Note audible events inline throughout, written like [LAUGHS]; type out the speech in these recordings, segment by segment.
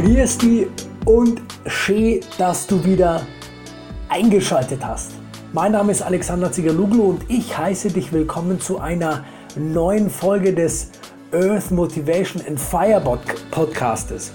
Grüß dich und schön, dass du wieder eingeschaltet hast. Mein Name ist Alexander Zigaluglu und ich heiße dich willkommen zu einer neuen Folge des Earth Motivation and Fire Podcastes.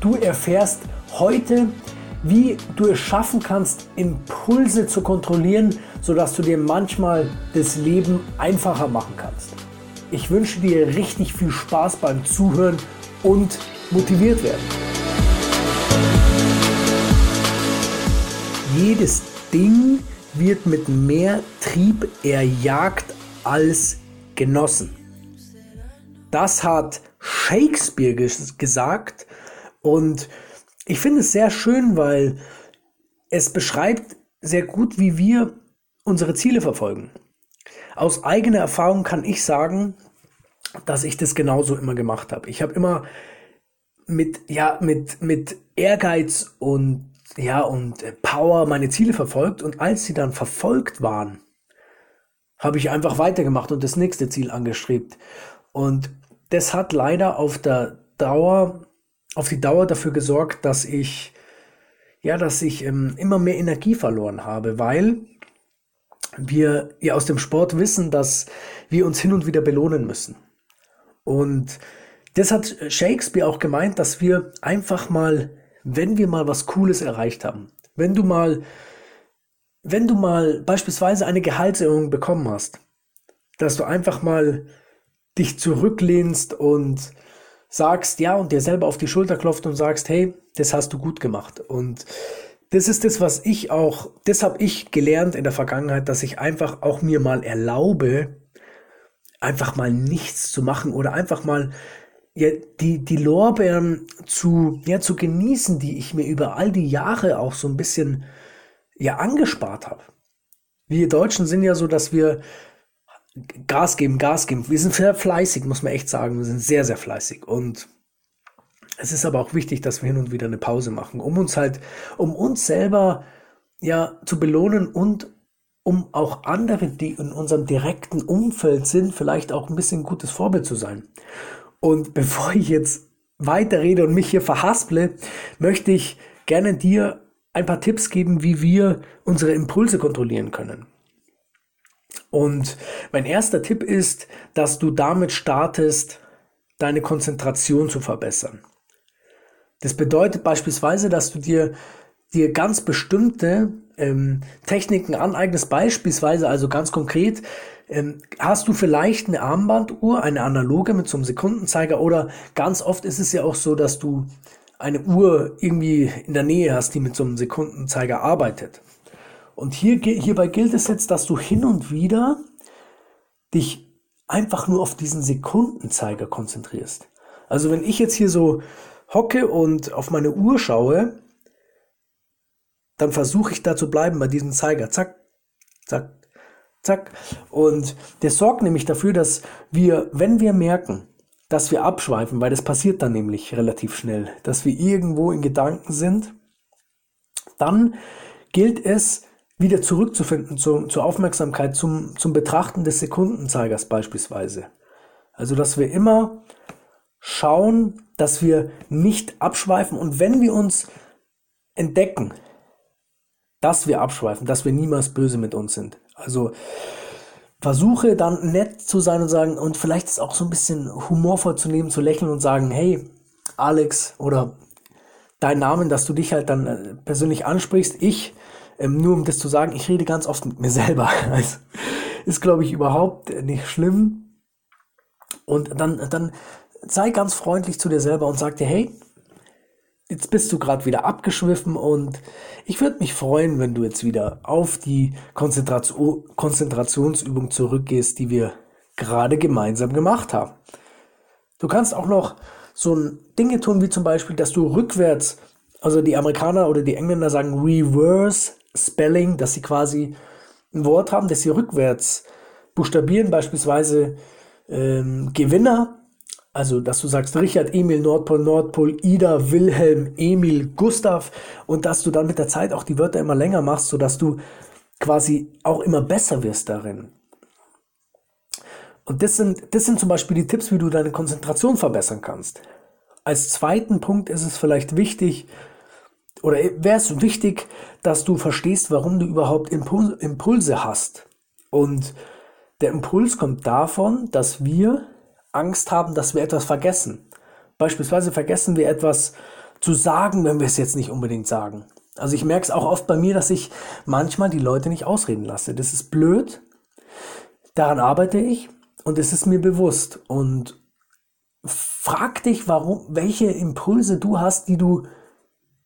Du erfährst heute, wie du es schaffen kannst, Impulse zu kontrollieren, sodass du dir manchmal das Leben einfacher machen kannst. Ich wünsche dir richtig viel Spaß beim Zuhören und motiviert werden. Jedes Ding wird mit mehr Trieb erjagt als genossen. Das hat Shakespeare gesagt und ich finde es sehr schön, weil es beschreibt sehr gut, wie wir unsere Ziele verfolgen. Aus eigener Erfahrung kann ich sagen, dass ich das genauso immer gemacht habe. Ich habe immer mit, ja, mit, mit Ehrgeiz und, ja, und Power meine Ziele verfolgt und als sie dann verfolgt waren, habe ich einfach weitergemacht und das nächste Ziel angestrebt. Und das hat leider auf der Dauer, auf die Dauer dafür gesorgt, dass ich, ja, dass ich ähm, immer mehr Energie verloren habe, weil wir ja aus dem Sport wissen, dass wir uns hin und wieder belohnen müssen. Und das hat Shakespeare auch gemeint, dass wir einfach mal, wenn wir mal was Cooles erreicht haben, wenn du mal, wenn du mal beispielsweise eine Gehaltserhöhung bekommen hast, dass du einfach mal dich zurücklehnst und sagst, ja, und dir selber auf die Schulter klopft und sagst, hey, das hast du gut gemacht. Und das ist das, was ich auch, das habe ich gelernt in der Vergangenheit, dass ich einfach auch mir mal erlaube, einfach mal nichts zu machen oder einfach mal ja, die, die Lorbeeren zu, ja, zu genießen, die ich mir über all die Jahre auch so ein bisschen ja, angespart habe. Wir Deutschen sind ja so, dass wir Gas geben, Gas geben. Wir sind sehr fleißig, muss man echt sagen. Wir sind sehr, sehr fleißig. Und es ist aber auch wichtig, dass wir hin und wieder eine Pause machen, um uns halt, um uns selber ja zu belohnen und um auch andere, die in unserem direkten Umfeld sind, vielleicht auch ein bisschen gutes Vorbild zu sein. Und [LAUGHS] bevor ich jetzt weiterrede und mich hier verhasple, möchte ich gerne dir ein paar Tipps geben, wie wir unsere Impulse kontrollieren können. Und mein erster Tipp ist, dass du damit startest, deine Konzentration zu verbessern. Das bedeutet beispielsweise, dass du dir, dir ganz bestimmte ähm, Techniken aneignest, beispielsweise also ganz konkret, hast du vielleicht eine Armbanduhr, eine analoge mit so einem Sekundenzeiger oder ganz oft ist es ja auch so, dass du eine Uhr irgendwie in der Nähe hast, die mit so einem Sekundenzeiger arbeitet. Und hier, hierbei gilt es jetzt, dass du hin und wieder dich einfach nur auf diesen Sekundenzeiger konzentrierst. Also wenn ich jetzt hier so hocke und auf meine Uhr schaue, dann versuche ich da zu bleiben bei diesem Zeiger. Zack, zack, zack. Und der sorgt nämlich dafür, dass wir, wenn wir merken, dass wir abschweifen, weil das passiert dann nämlich relativ schnell, dass wir irgendwo in Gedanken sind, dann gilt es, wieder zurückzufinden zu, zur Aufmerksamkeit, zum, zum Betrachten des Sekundenzeigers beispielsweise. Also, dass wir immer schauen, dass wir nicht abschweifen und wenn wir uns entdecken, dass wir abschweifen, dass wir niemals böse mit uns sind. Also versuche dann nett zu sein und sagen und vielleicht ist auch so ein bisschen humorvoll zu nehmen, zu lächeln und sagen, hey, Alex oder dein Namen, dass du dich halt dann äh, persönlich ansprichst. Ich, ähm, nur um das zu sagen, ich rede ganz oft mit mir selber. [LAUGHS] Also, ist, glaube ich, überhaupt nicht schlimm. Und dann, dann sei ganz freundlich zu dir selber und sag dir, hey, jetzt bist du gerade wieder abgeschwiffen und ich würde mich freuen, wenn du jetzt wieder auf die Konzentration, Konzentrationsübung zurückgehst, die wir gerade gemeinsam gemacht haben. Du kannst auch noch so Dinge tun, wie zum Beispiel, dass du rückwärts, also die Amerikaner oder die Engländer sagen Reverse Spelling, dass sie quasi ein Wort haben, das sie rückwärts buchstabieren, beispielsweise ähm, Gewinner also, dass du sagst Richard, Emil, Nordpol, Nordpol, Ida, Wilhelm, Emil, Gustav und dass du dann mit der Zeit auch die Wörter immer länger machst, sodass du quasi auch immer besser wirst darin. Und das sind, das sind zum Beispiel die Tipps, wie du deine Konzentration verbessern kannst. als zweiten Punkt ist es vielleicht wichtig, oder wäre es wichtig, dass du verstehst, warum du überhaupt Impulse hast. Und der Impuls kommt davon, dass wir Angst haben, dass wir etwas vergessen. Beispielsweise vergessen wir etwas zu sagen, wenn wir es jetzt nicht unbedingt sagen. Also ich merke es auch oft bei mir, dass ich manchmal die Leute nicht ausreden lasse. Das ist blöd. Daran arbeite ich und es ist mir bewusst. Und frag dich, warum, welche Impulse du hast, die du,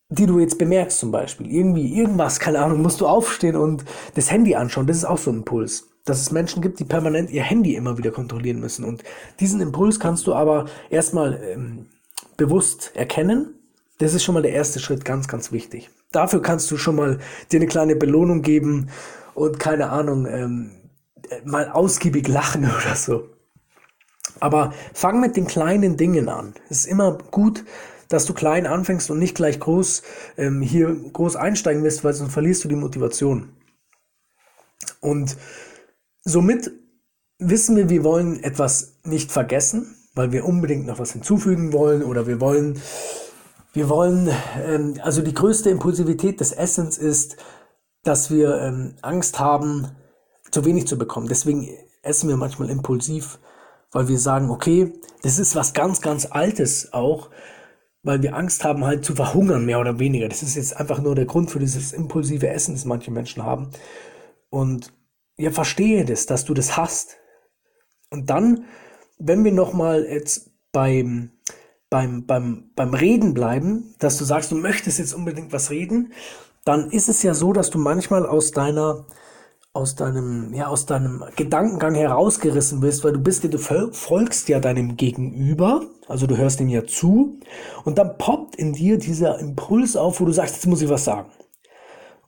die du jetzt bemerkst zum Beispiel. Irgendwie, irgendwas, keine Ahnung, musst du aufstehen und das Handy anschauen. Das ist auch so ein Impuls. Dass es Menschen gibt, die permanent ihr Handy immer wieder kontrollieren müssen. Und diesen Impuls kannst du aber erstmal ähm, bewusst erkennen. Das ist schon mal der erste Schritt, ganz, ganz wichtig. Dafür kannst du schon mal dir eine kleine Belohnung geben und keine Ahnung, ähm, mal ausgiebig lachen [LAUGHS] oder so. Aber fang mit den kleinen Dingen an. Es ist immer gut, dass du klein anfängst und nicht gleich groß ähm, hier groß einsteigen wirst, weil sonst verlierst du die Motivation. Und somit wissen wir, wir wollen etwas nicht vergessen, weil wir unbedingt noch was hinzufügen wollen oder wir wollen, wir wollen, ähm, also die größte Impulsivität des Essens ist, dass wir ähm, Angst haben, zu wenig zu bekommen. Deswegen essen wir manchmal impulsiv, weil wir sagen, okay, das ist was ganz, ganz Altes auch, weil wir Angst haben, halt zu verhungern, mehr oder weniger. Das ist jetzt einfach nur der Grund für dieses impulsive Essen, das manche Menschen haben. Und ja, verstehe das, dass du das hast. Und dann, wenn wir nochmal jetzt beim, beim, beim, beim Reden bleiben, dass du sagst, du möchtest jetzt unbedingt was reden, dann ist es ja so, dass du manchmal aus deiner aus deinem, ja, aus deinem Gedankengang herausgerissen bist, weil du bist ja, du folgst ja deinem Gegenüber, also du hörst ihm ja zu, und dann poppt in dir dieser Impuls auf, wo du sagst, jetzt muss ich was sagen.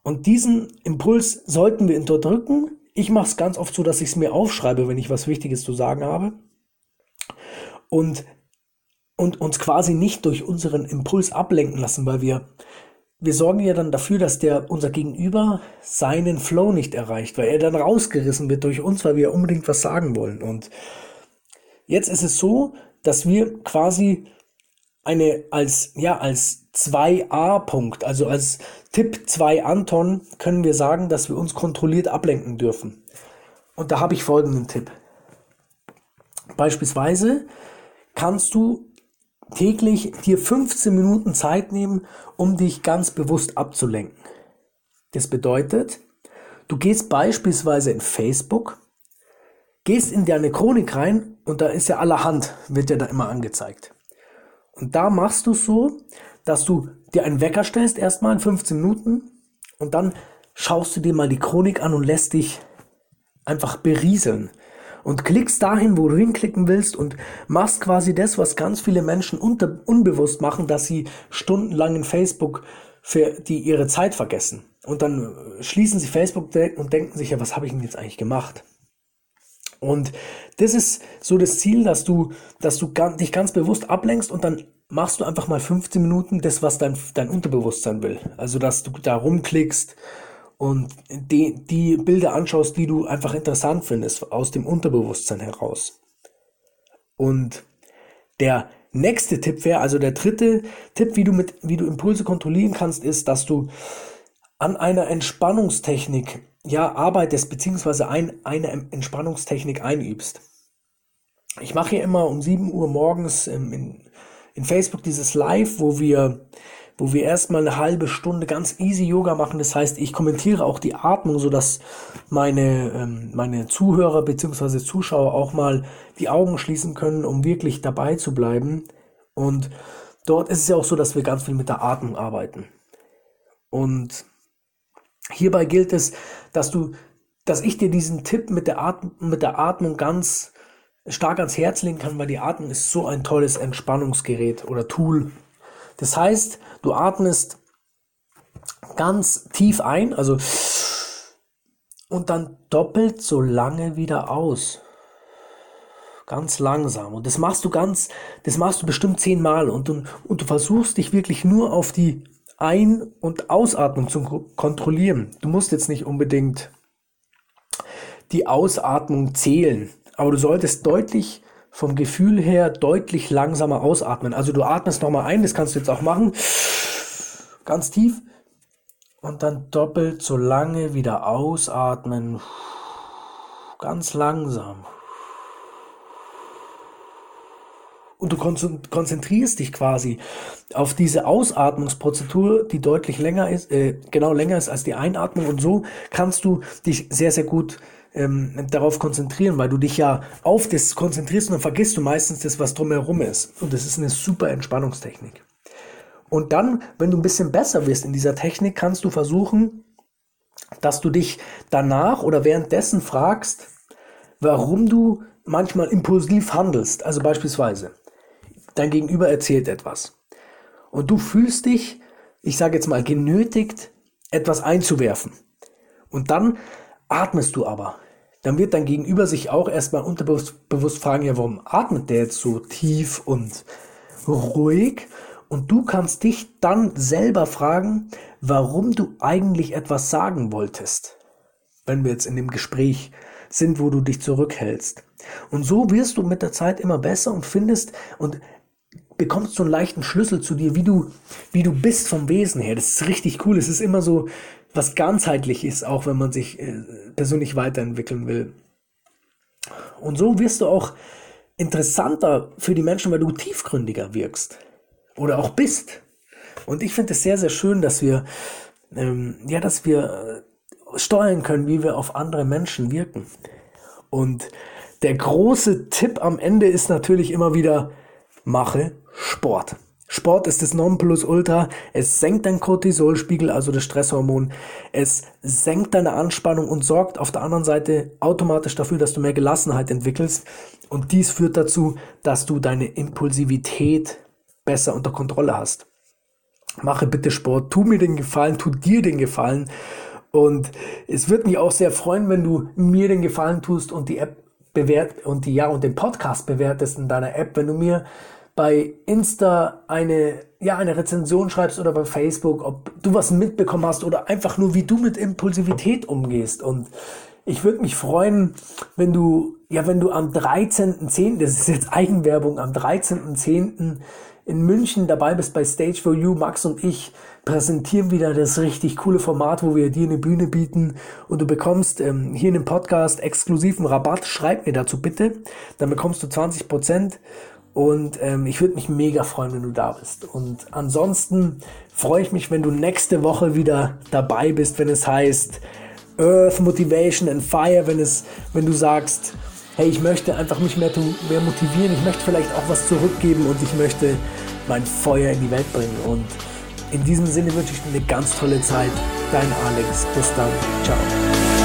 Und diesen Impuls sollten wir unterdrücken. Ich mache es ganz oft so, dass ich es mir aufschreibe, wenn ich was Wichtiges zu sagen habe. Und, und uns quasi nicht durch unseren Impuls ablenken lassen, weil wir wir sorgen ja dann dafür, dass der unser Gegenüber seinen Flow nicht erreicht, weil er dann rausgerissen wird durch uns, weil wir unbedingt was sagen wollen. Und jetzt ist es so, dass wir quasi eine als ja als 2a-Punkt, also als Tipp 2 Anton, können wir sagen, dass wir uns kontrolliert ablenken dürfen. Und da habe ich folgenden Tipp. Beispielsweise kannst du täglich dir 15 Minuten Zeit nehmen, um dich ganz bewusst abzulenken. Das bedeutet, du gehst beispielsweise in Facebook, gehst in deine Chronik rein und da ist ja allerhand, wird ja da immer angezeigt. Und da machst du so, dass du dir einen Wecker stellst, erstmal in 15 Minuten und dann schaust du dir mal die Chronik an und lässt dich einfach berieseln und klickst dahin, wo du hinklicken willst und machst quasi das, was ganz viele Menschen unter, unbewusst machen, dass sie stundenlang in Facebook für die ihre Zeit vergessen. Und dann schließen sie Facebook und denken sich, ja, was habe ich denn jetzt eigentlich gemacht? Und das ist so das Ziel, dass du, dass du dich ganz bewusst ablenkst und dann machst du einfach mal 15 Minuten das, was dein, dein Unterbewusstsein will. Also, dass du da rumklickst, und die, die Bilder anschaust, die du einfach interessant findest, aus dem Unterbewusstsein heraus. Und der nächste Tipp wäre, also der dritte Tipp, wie du mit, wie du Impulse kontrollieren kannst, ist, dass du an einer Entspannungstechnik ja arbeitest, beziehungsweise ein, eine Entspannungstechnik einübst. Ich mache hier immer um 7 Uhr morgens in, in Facebook dieses Live, wo wir wo wir erstmal eine halbe Stunde ganz easy Yoga machen. Das heißt, ich kommentiere auch die Atmung, so dass meine, ähm, meine Zuhörer bzw. Zuschauer auch mal die Augen schließen können, um wirklich dabei zu bleiben. Und dort ist es ja auch so, dass wir ganz viel mit der Atmung arbeiten. Und hierbei gilt es, dass du, dass ich dir diesen Tipp mit der, Atm mit der Atmung ganz stark ans Herz legen kann, weil die Atmung ist so ein tolles Entspannungsgerät oder Tool. Das heißt, Du atmest ganz tief ein, also und dann doppelt so lange wieder aus. Ganz langsam. Und das machst du ganz, das machst du bestimmt zehnmal und du, und du versuchst dich wirklich nur auf die Ein- und Ausatmung zu kontrollieren. Du musst jetzt nicht unbedingt die Ausatmung zählen, aber du solltest deutlich vom Gefühl her deutlich langsamer ausatmen. Also du atmest nochmal ein, das kannst du jetzt auch machen. Ganz tief. Und dann doppelt so lange wieder ausatmen. Ganz langsam. Und du konzentrierst dich quasi auf diese Ausatmungsprozedur, die deutlich länger ist, äh, genau länger ist als die Einatmung und so kannst du dich sehr, sehr gut ähm, darauf konzentrieren, weil du dich ja auf das konzentrierst und dann vergisst du meistens das, was drumherum ist. Und das ist eine super Entspannungstechnik. Und dann, wenn du ein bisschen besser wirst in dieser Technik, kannst du versuchen, dass du dich danach oder währenddessen fragst, warum du manchmal impulsiv handelst. Also beispielsweise, dein Gegenüber erzählt etwas. Und du fühlst dich, ich sage jetzt mal, genötigt, etwas einzuwerfen. Und dann atmest du aber. Dann wird dein Gegenüber sich auch erstmal unterbewusst fragen, ja, warum atmet der jetzt so tief und ruhig? Und du kannst dich dann selber fragen, warum du eigentlich etwas sagen wolltest. Wenn wir jetzt in dem Gespräch sind, wo du dich zurückhältst. Und so wirst du mit der Zeit immer besser und findest und bekommst so einen leichten Schlüssel zu dir, wie du, wie du bist vom Wesen her. Das ist richtig cool. Es ist immer so was ganzheitlich ist, auch wenn man sich äh, persönlich weiterentwickeln will. Und so wirst du auch interessanter für die Menschen, weil du tiefgründiger wirkst oder auch bist. Und ich finde es sehr, sehr schön, dass wir, ähm, ja, dass wir äh, steuern können, wie wir auf andere Menschen wirken. Und der große Tipp am Ende ist natürlich immer wieder, mache Sport. Sport ist das Nonplusultra. Es senkt deinen Cortisolspiegel, also das Stresshormon. Es senkt deine Anspannung und sorgt auf der anderen Seite automatisch dafür, dass du mehr Gelassenheit entwickelst. Und dies führt dazu, dass du deine Impulsivität besser unter Kontrolle hast. Mache bitte Sport. Tu mir den Gefallen, tu dir den Gefallen. Und es wird mich auch sehr freuen, wenn du mir den Gefallen tust und die App bewert und die ja und den Podcast bewertest in deiner App, wenn du mir bei Insta eine ja eine Rezension schreibst oder bei Facebook, ob du was mitbekommen hast oder einfach nur wie du mit Impulsivität umgehst und ich würde mich freuen, wenn du ja, wenn du am 13.10., das ist jetzt Eigenwerbung, am 13.10. in München dabei bist bei Stage for You, Max und ich präsentieren wieder das richtig coole Format, wo wir dir eine Bühne bieten und du bekommst ähm, hier in dem Podcast exklusiven Rabatt. Schreib mir dazu bitte, dann bekommst du 20 Prozent und ähm, ich würde mich mega freuen, wenn du da bist. Und ansonsten freue ich mich, wenn du nächste Woche wieder dabei bist, wenn es heißt Earth Motivation and Fire, wenn es, wenn du sagst, hey, ich möchte einfach mich mehr, mehr motivieren, ich möchte vielleicht auch was zurückgeben und ich möchte mein Feuer in die Welt bringen. Und in diesem Sinne wünsche ich dir eine ganz tolle Zeit. Dein Alex. Bis dann. Ciao.